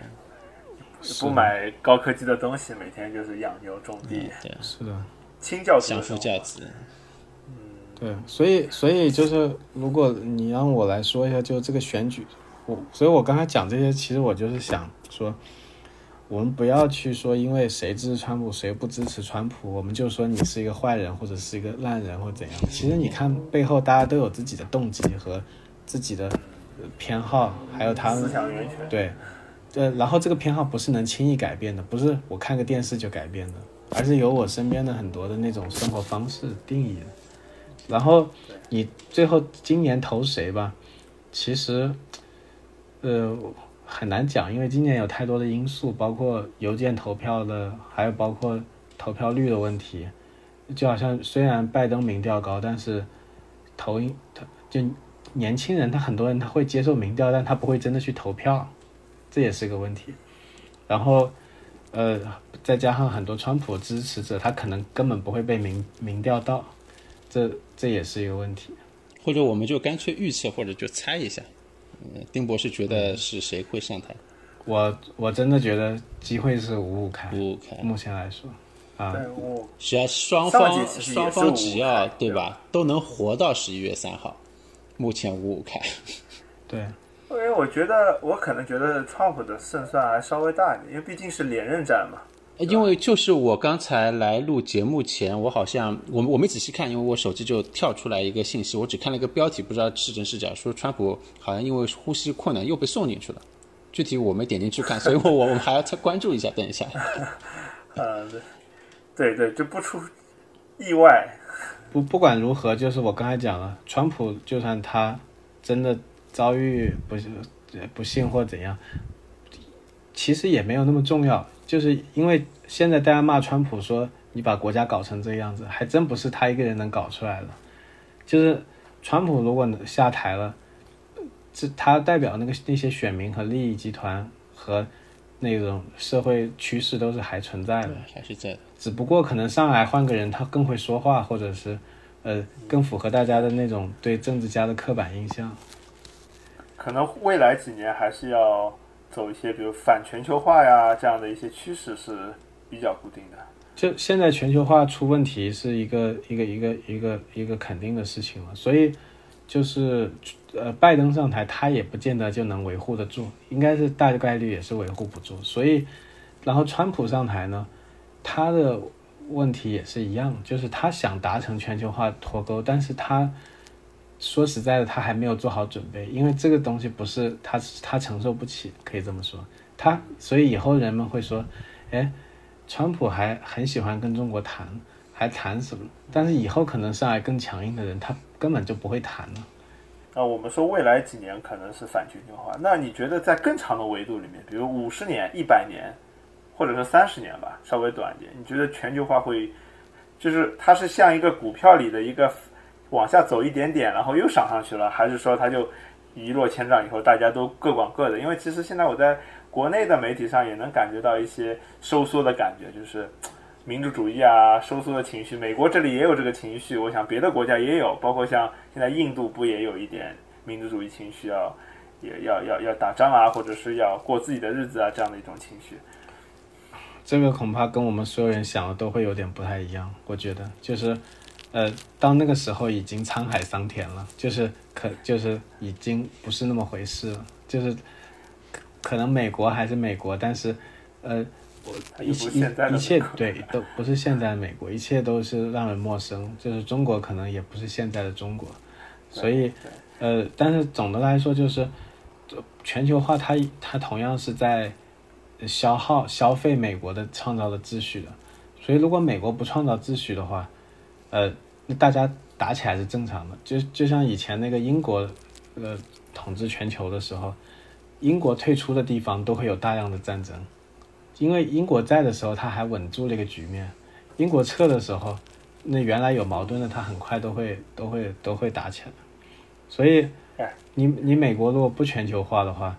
不买高科技的东西，每天就是养牛种地，对，是的。清教徒相。夫教子。对，所以所以就是，如果你让我来说一下，就这个选举，我，所以我刚才讲这些，其实我就是想说，我们不要去说，因为谁支持川普，谁不支持川普，我们就说你是一个坏人，或者是一个烂人，或怎样。其实你看背后，大家都有自己的动机和自己的呃偏好，还有他们。对，呃，然后这个偏好不是能轻易改变的，不是我看个电视就改变的，而是由我身边的很多的那种生活方式定义的。然后你最后今年投谁吧，其实，呃，很难讲，因为今年有太多的因素，包括邮件投票的，还有包括投票率的问题。就好像虽然拜登民调高，但是投他就年轻人，他很多人他会接受民调，但他不会真的去投票，这也是个问题。然后，呃，再加上很多川普支持者，他可能根本不会被民民调到，这这也是一个问题。或者我们就干脆预测，或者就猜一下。嗯，丁博士觉得是谁会上台？我我真的觉得机会是五五开，五五开，目前来说，啊，只要双方双方只要对吧，都能活到十一月三号，目前五五开。<laughs> 对，因为我觉得我可能觉得川普的胜算还稍微大一点，因为毕竟是连任战嘛。因为就是我刚才来录节目前，我好像我我没仔细看，因为我手机就跳出来一个信息，我只看了一个标题，不知道是真是假，说川普好像因为呼吸困难又被送进去了。具体我没点进去看，所以我我们还要再关注一下。等一下，<laughs> 呃，对对，就不出意外。不不管如何，就是我刚才讲了，川普就算他真的遭遇不不幸或怎样，其实也没有那么重要。就是因为现在大家骂川普说你把国家搞成这个样子，还真不是他一个人能搞出来的。就是川普如果下台了。这他代表那个那些选民和利益集团和那种社会趋势都是还存在的，还是在的。只不过可能上来换个人，他更会说话，或者是呃更符合大家的那种对政治家的刻板印象。可能未来几年还是要走一些，比如反全球化呀这样的一些趋势是比较固定的。就现在全球化出问题是一个一个一个一个一个肯定的事情了，所以。就是，呃，拜登上台，他也不见得就能维护得住，应该是大概率也是维护不住。所以，然后川普上台呢，他的问题也是一样，就是他想达成全球化脱钩，但是他说实在的，他还没有做好准备，因为这个东西不是他他承受不起，可以这么说。他所以以后人们会说，哎，川普还很喜欢跟中国谈，还谈什么？但是以后可能上来更强硬的人，他。根本就不会谈了。啊，我们说未来几年可能是反全球化，那你觉得在更长的维度里面，比如五十年、一百年，或者说三十年吧，稍微短一点，你觉得全球化会，就是它是像一个股票里的一个往下走一点点，然后又涨上去了，还是说它就一落千丈以后大家都各管各的？因为其实现在我在国内的媒体上也能感觉到一些收缩的感觉，就是。民主主义啊，收缩的情绪，美国这里也有这个情绪，我想别的国家也有，包括像现在印度不也有一点民主主义情绪，要也要要要打仗啊，或者是要过自己的日子啊，这样的一种情绪。这个恐怕跟我们所有人想的都会有点不太一样，我觉得就是，呃，到那个时候已经沧海桑田了，就是可就是已经不是那么回事了，就是可能美国还是美国，但是，呃。一切一切对都不是现在的美国，一切都是让人陌生。就是中国可能也不是现在的中国，所以呃，但是总的来说就是，全球化它它同样是在消耗消费美国的创造的秩序的。所以如果美国不创造秩序的话，呃，那大家打起来是正常的。就就像以前那个英国呃统治全球的时候，英国退出的地方都会有大量的战争。因为英国在的时候，他还稳住了一个局面；英国撤的时候，那原来有矛盾的，他很快都会都会都会打起来。所以，你你美国如果不全球化的话，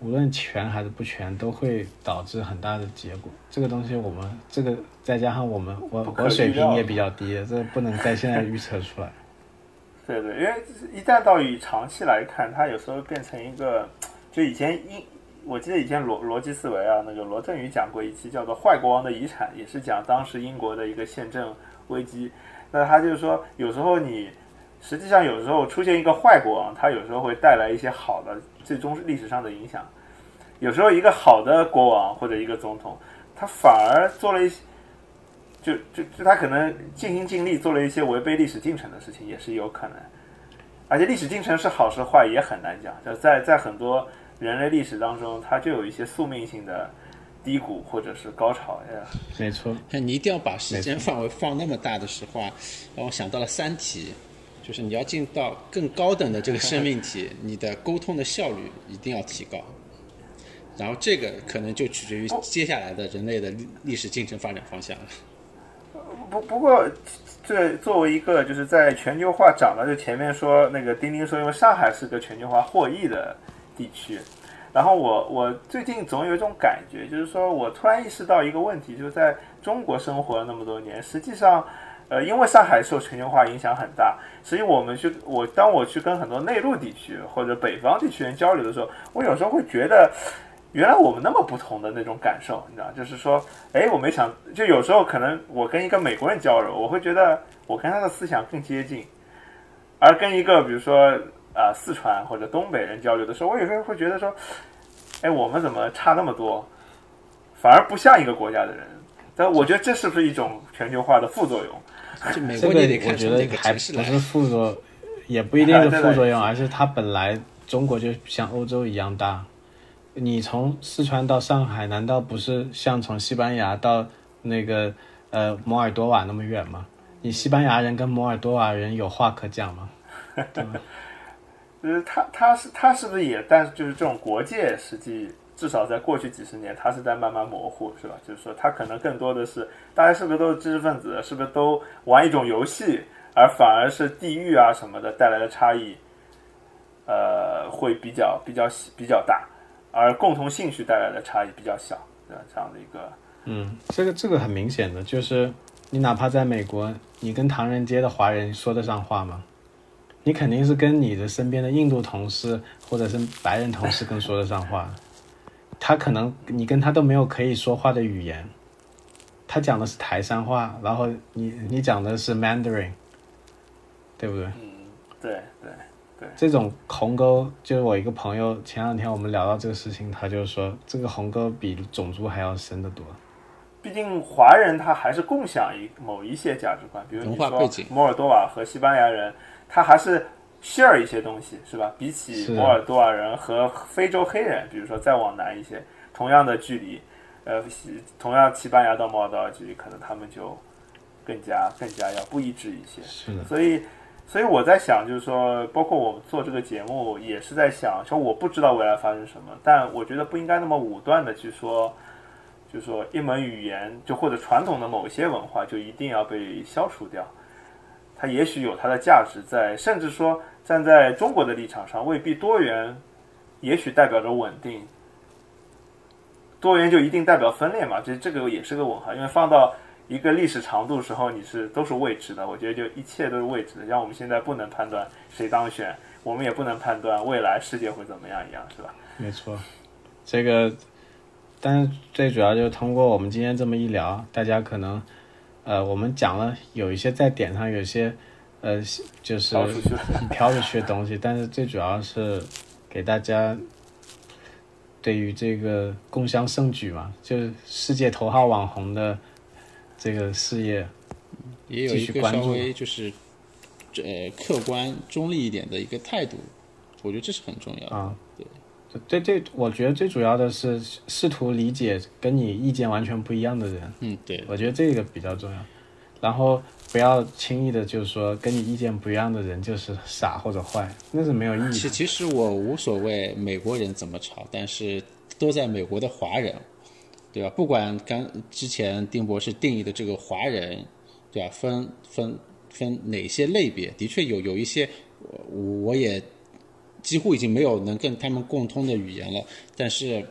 无论全还是不全，都会导致很大的结果。这个东西我们这个再加上我们我我水平也比较低，这不能在现在预测出来。<laughs> 对对，因为一旦到以长期来看，它有时候变成一个，就以前英。我记得以前逻逻辑思维啊，那个罗振宇讲过一期叫做《坏国王的遗产》，也是讲当时英国的一个宪政危机。那他就是说，有时候你实际上有时候出现一个坏国王，他有时候会带来一些好的，最终历史上的影响。有时候一个好的国王或者一个总统，他反而做了一些，就就就他可能尽心尽力做了一些违背历史进程的事情，也是有可能。而且历史进程是好是坏也很难讲，就在在很多。人类历史当中，它就有一些宿命性的低谷或者是高潮呀。没错，你一定要把时间范围放那么大的时候，让我想到了《三体》，就是你要进到更高等的这个生命体，你的沟通的效率一定要提高。然后这个可能就取决于接下来的人类的历史进程发展方向了。不不过，这作为一个就是在全球化涨了，就前面说那个丁丁说，因为上海是个全球化获益的。地区，然后我我最近总有一种感觉，就是说我突然意识到一个问题，就是在中国生活了那么多年，实际上，呃，因为上海受全球化影响很大，所以我们去我当我去跟很多内陆地区或者北方地区人交流的时候，我有时候会觉得，原来我们那么不同的那种感受，你知道，就是说，哎，我没想，就有时候可能我跟一个美国人交流，我会觉得我跟他的思想更接近，而跟一个比如说。啊四川或者东北人交流的时候，我有时候会觉得说，哎，我们怎么差那么多，反而不像一个国家的人。但我觉得这是不是一种全球化的副作用？<laughs> 这个国你得看我觉得出哪个还不城市来。是副作，也不一定是副作用，而是它本来中国就像欧洲一样大。你从四川到上海，难道不是像从西班牙到那个呃摩尔多瓦那么远吗？你西班牙人跟摩尔多瓦人有话可讲吗？<laughs> 就是 <laughs> 他他是他是不是也？但是就是这种国界，实际至少在过去几十年，它是在慢慢模糊，是吧？就是说，它可能更多的是大家是不是都是知识分子，是不是都玩一种游戏，而反而是地域啊什么的带来的差异，呃，会比较比较比较大，而共同兴趣带来的差异比较小，对吧？这样的一个嗯，这个这个很明显的就是，你哪怕在美国，你跟唐人街的华人说得上话吗？你肯定是跟你的身边的印度同事或者是白人同事更说得上话。他可能你跟他都没有可以说话的语言，他讲的是台山话，然后你你讲的是 Mandarin，对不对？嗯对对对这种鸿沟，就是我一个朋友前两天我们聊到这个事情，他就说这个鸿沟比种族还要深得多。毕竟华人他还是共享一某一些价值观，比如你说摩尔多瓦和西班牙人，他还是 share 一些东西，是吧？比起摩尔多瓦人和非洲黑人，比如说再往南一些，同样的距离，呃，西同样西班牙到摩尔多瓦距离，可能他们就更加更加要不一致一些。是的，所以，所以我在想，就是说，包括我们做这个节目，也是在想，说我不知道未来发生什么，但我觉得不应该那么武断的去说，就是说一门语言，就或者传统的某些文化就一定要被消除掉。它也许有它的价值在，甚至说站在中国的立场上，未必多元，也许代表着稳定。多元就一定代表分裂嘛？这这个也是个问号，因为放到一个历史长度时候，你是都是未知的。我觉得就一切都是未知的，像我们现在不能判断谁当选，我们也不能判断未来世界会怎么样一样，是吧？没错，这个，但是最主要就是通过我们今天这么一聊，大家可能，呃，我们讲了有一些在点上有些，呃，就是飘出去。<laughs> 的东西，但是最主要是给大家对于这个共襄盛举嘛，就是世界头号网红的这个事业，也有继一个稍续关注微就是呃客观中立一点的一个态度，我觉得这是很重要的。啊，对对，我觉得最主要的是试图理解跟你意见完全不一样的人。嗯，对，我觉得这个比较重要，然后不要轻易的就是说跟你意见不一样的人就是傻或者坏，那是没有意义的。其其实我无所谓美国人怎么吵，但是都在美国的华人，对吧？不管刚之前丁博士定义的这个华人，对吧？分分分哪些类别？的确有有一些，我我也几乎已经没有能跟他们共通的语言了，但是。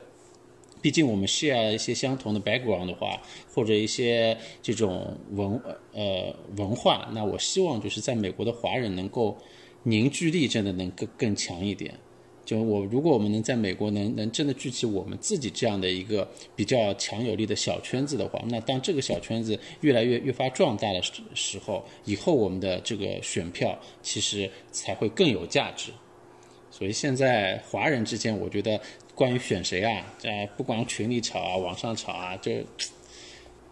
毕竟我们 share 一些相同的 background 的话，或者一些这种文呃文化，那我希望就是在美国的华人能够凝聚力真的能更更强一点。就我如果我们能在美国能能真的聚起我们自己这样的一个比较强有力的小圈子的话，那当这个小圈子越来越越发壮大的时时候，以后我们的这个选票其实才会更有价值。所以现在华人之间，我觉得关于选谁啊，在不管群里吵啊，网上吵啊，就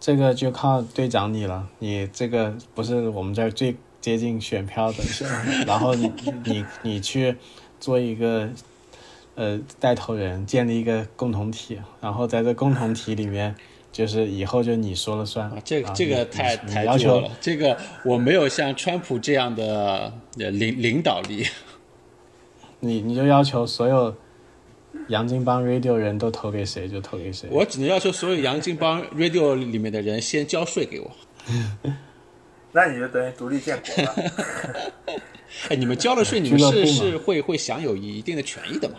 这个就靠队长你了，你这个不是我们这儿最接近选票的，<laughs> 然后你你你去做一个呃带头人，建立一个共同体，然后在这共同体里面，就是以后就你说了算。啊，这这个太太要求了，这个我没有像川普这样的呃领领导力。你你就要求所有杨金帮 radio 人都投给谁就投给谁。我只能要求所有杨金帮 Radio 里面的人先交税给我。<laughs> 那你就等于独立建国了。<laughs> 哎，你们交了税，你们是是会会享有一定的权益的嘛？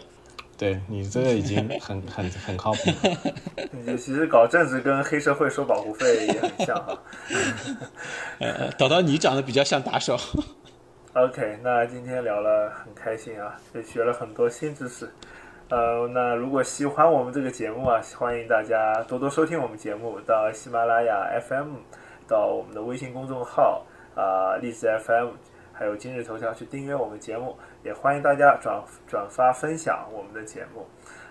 对你这个已经很很很靠谱了。<laughs> 你其实搞政治跟黑社会收保护费也很像哈。呃，导导你长得比较像打手。OK，那今天聊了很开心啊，也学了很多新知识。呃，那如果喜欢我们这个节目啊，欢迎大家多多收听我们节目，到喜马拉雅 FM，到我们的微信公众号啊、荔枝 FM，还有今日头条去订阅我们节目，也欢迎大家转转发分享我们的节目。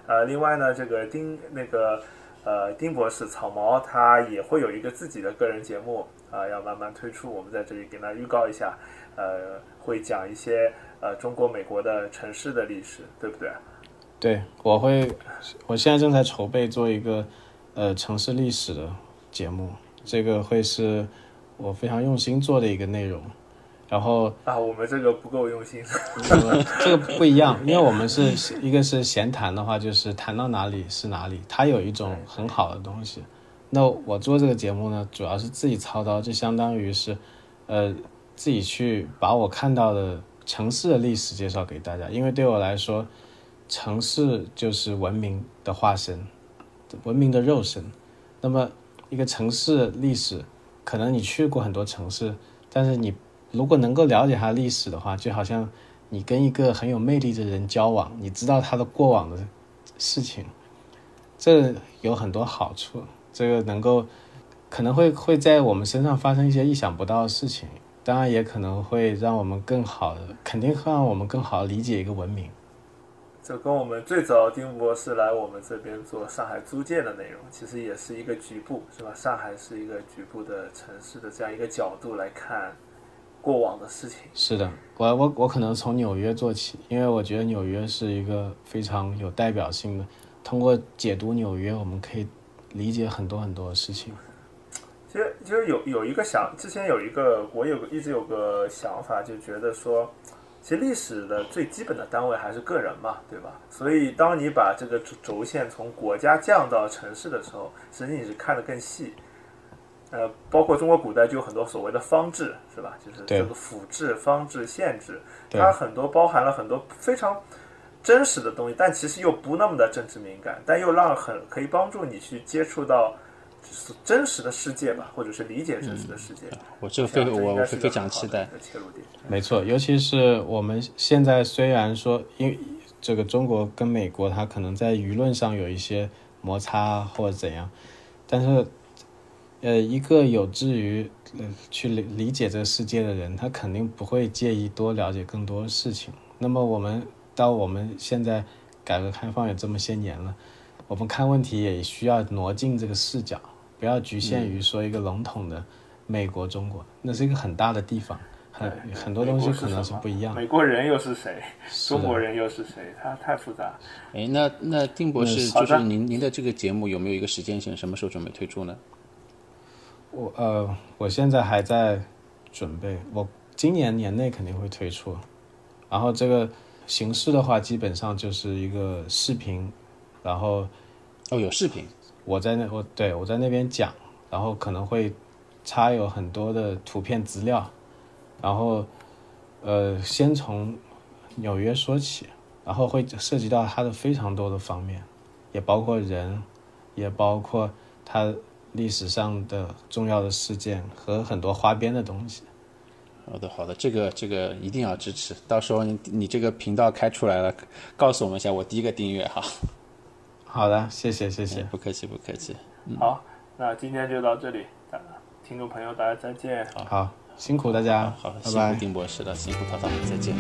呃，另外呢，这个丁那个呃丁博士草毛他也会有一个自己的个人节目啊、要慢慢推出，我们在这里给大家预告一下，呃，会讲一些呃中国美国的城市的历史，对不对？对，我会，我现在正在筹备做一个呃城市历史的节目，这个会是我非常用心做的一个内容。然后啊，我们这个不够用心。呃这个不一样，<laughs> 因为我们是一个是闲谈的话，就是谈到哪里是哪里，它有一种很好的东西。那我做这个节目呢，主要是自己操刀，就相当于是，呃，自己去把我看到的城市的历史介绍给大家。因为对我来说，城市就是文明的化身，文明的肉身。那么一个城市历史，可能你去过很多城市，但是你如果能够了解它历史的话，就好像你跟一个很有魅力的人交往，你知道他的过往的事情，这有很多好处。这个能够可能会会在我们身上发生一些意想不到的事情，当然也可能会让我们更好的，肯定会让我们更好地理解一个文明。就跟我们最早丁博士来我们这边做上海租界的内容，其实也是一个局部，是吧？上海是一个局部的城市的这样一个角度来看过往的事情。是的，我我我可能从纽约做起，因为我觉得纽约是一个非常有代表性的。通过解读纽约，我们可以理解很多很多的事情。其实，其实有有一个想，之前有一个我有个一直有个想法，就觉得说，其实历史的最基本的单位还是个人嘛，对吧？所以，当你把这个轴轴线从国家降到城市的时候，实际你是看得更细。呃，包括中国古代就有很多所谓的方志，是吧？就是这个府志、方志、县志，它很多包含了很多非常真实的东西，但其实又不那么的政治敏感，但又让很可以帮助你去接触到就是真实的世界吧，或者是理解真实的世界。我这个非我我非非常期待切入点。没错，尤其是我们现在虽然说，因为这个中国跟美国，它可能在舆论上有一些摩擦啊或者怎样，但是，呃，一个有志于呃去理理解这个世界的人，他肯定不会介意多了解更多的事情。那么我们到我们现在改革开放也这么些年了，我们看问题也需要挪进这个视角，不要局限于说一个笼统的美国、中国，那是一个很大的地方，很很多东西可能是不一样。美国人又是谁？中国人又是谁？它太复杂。哎，那那丁博士，就是您您的这个节目有没有一个时间线？什么时候准备推出呢？我呃，我现在还在准备，我今年年内肯定会推出。然后这个形式的话，基本上就是一个视频，然后哦，有视频。我在那我对我在那边讲，然后可能会插有很多的图片资料，然后呃，先从纽约说起，然后会涉及到它的非常多的方面，也包括人，也包括它历史上的重要的事件和很多花边的东西。好的，好的，这个这个一定要支持。到时候你你这个频道开出来了，告诉我们一下，我第一个订阅哈。好的，谢谢谢谢。不客气，不客气。好，那今天就到这里，大家听众朋友，大家再见。好，辛苦大家，好，拜拜辛苦。丁博士了，辛苦涛涛，再见。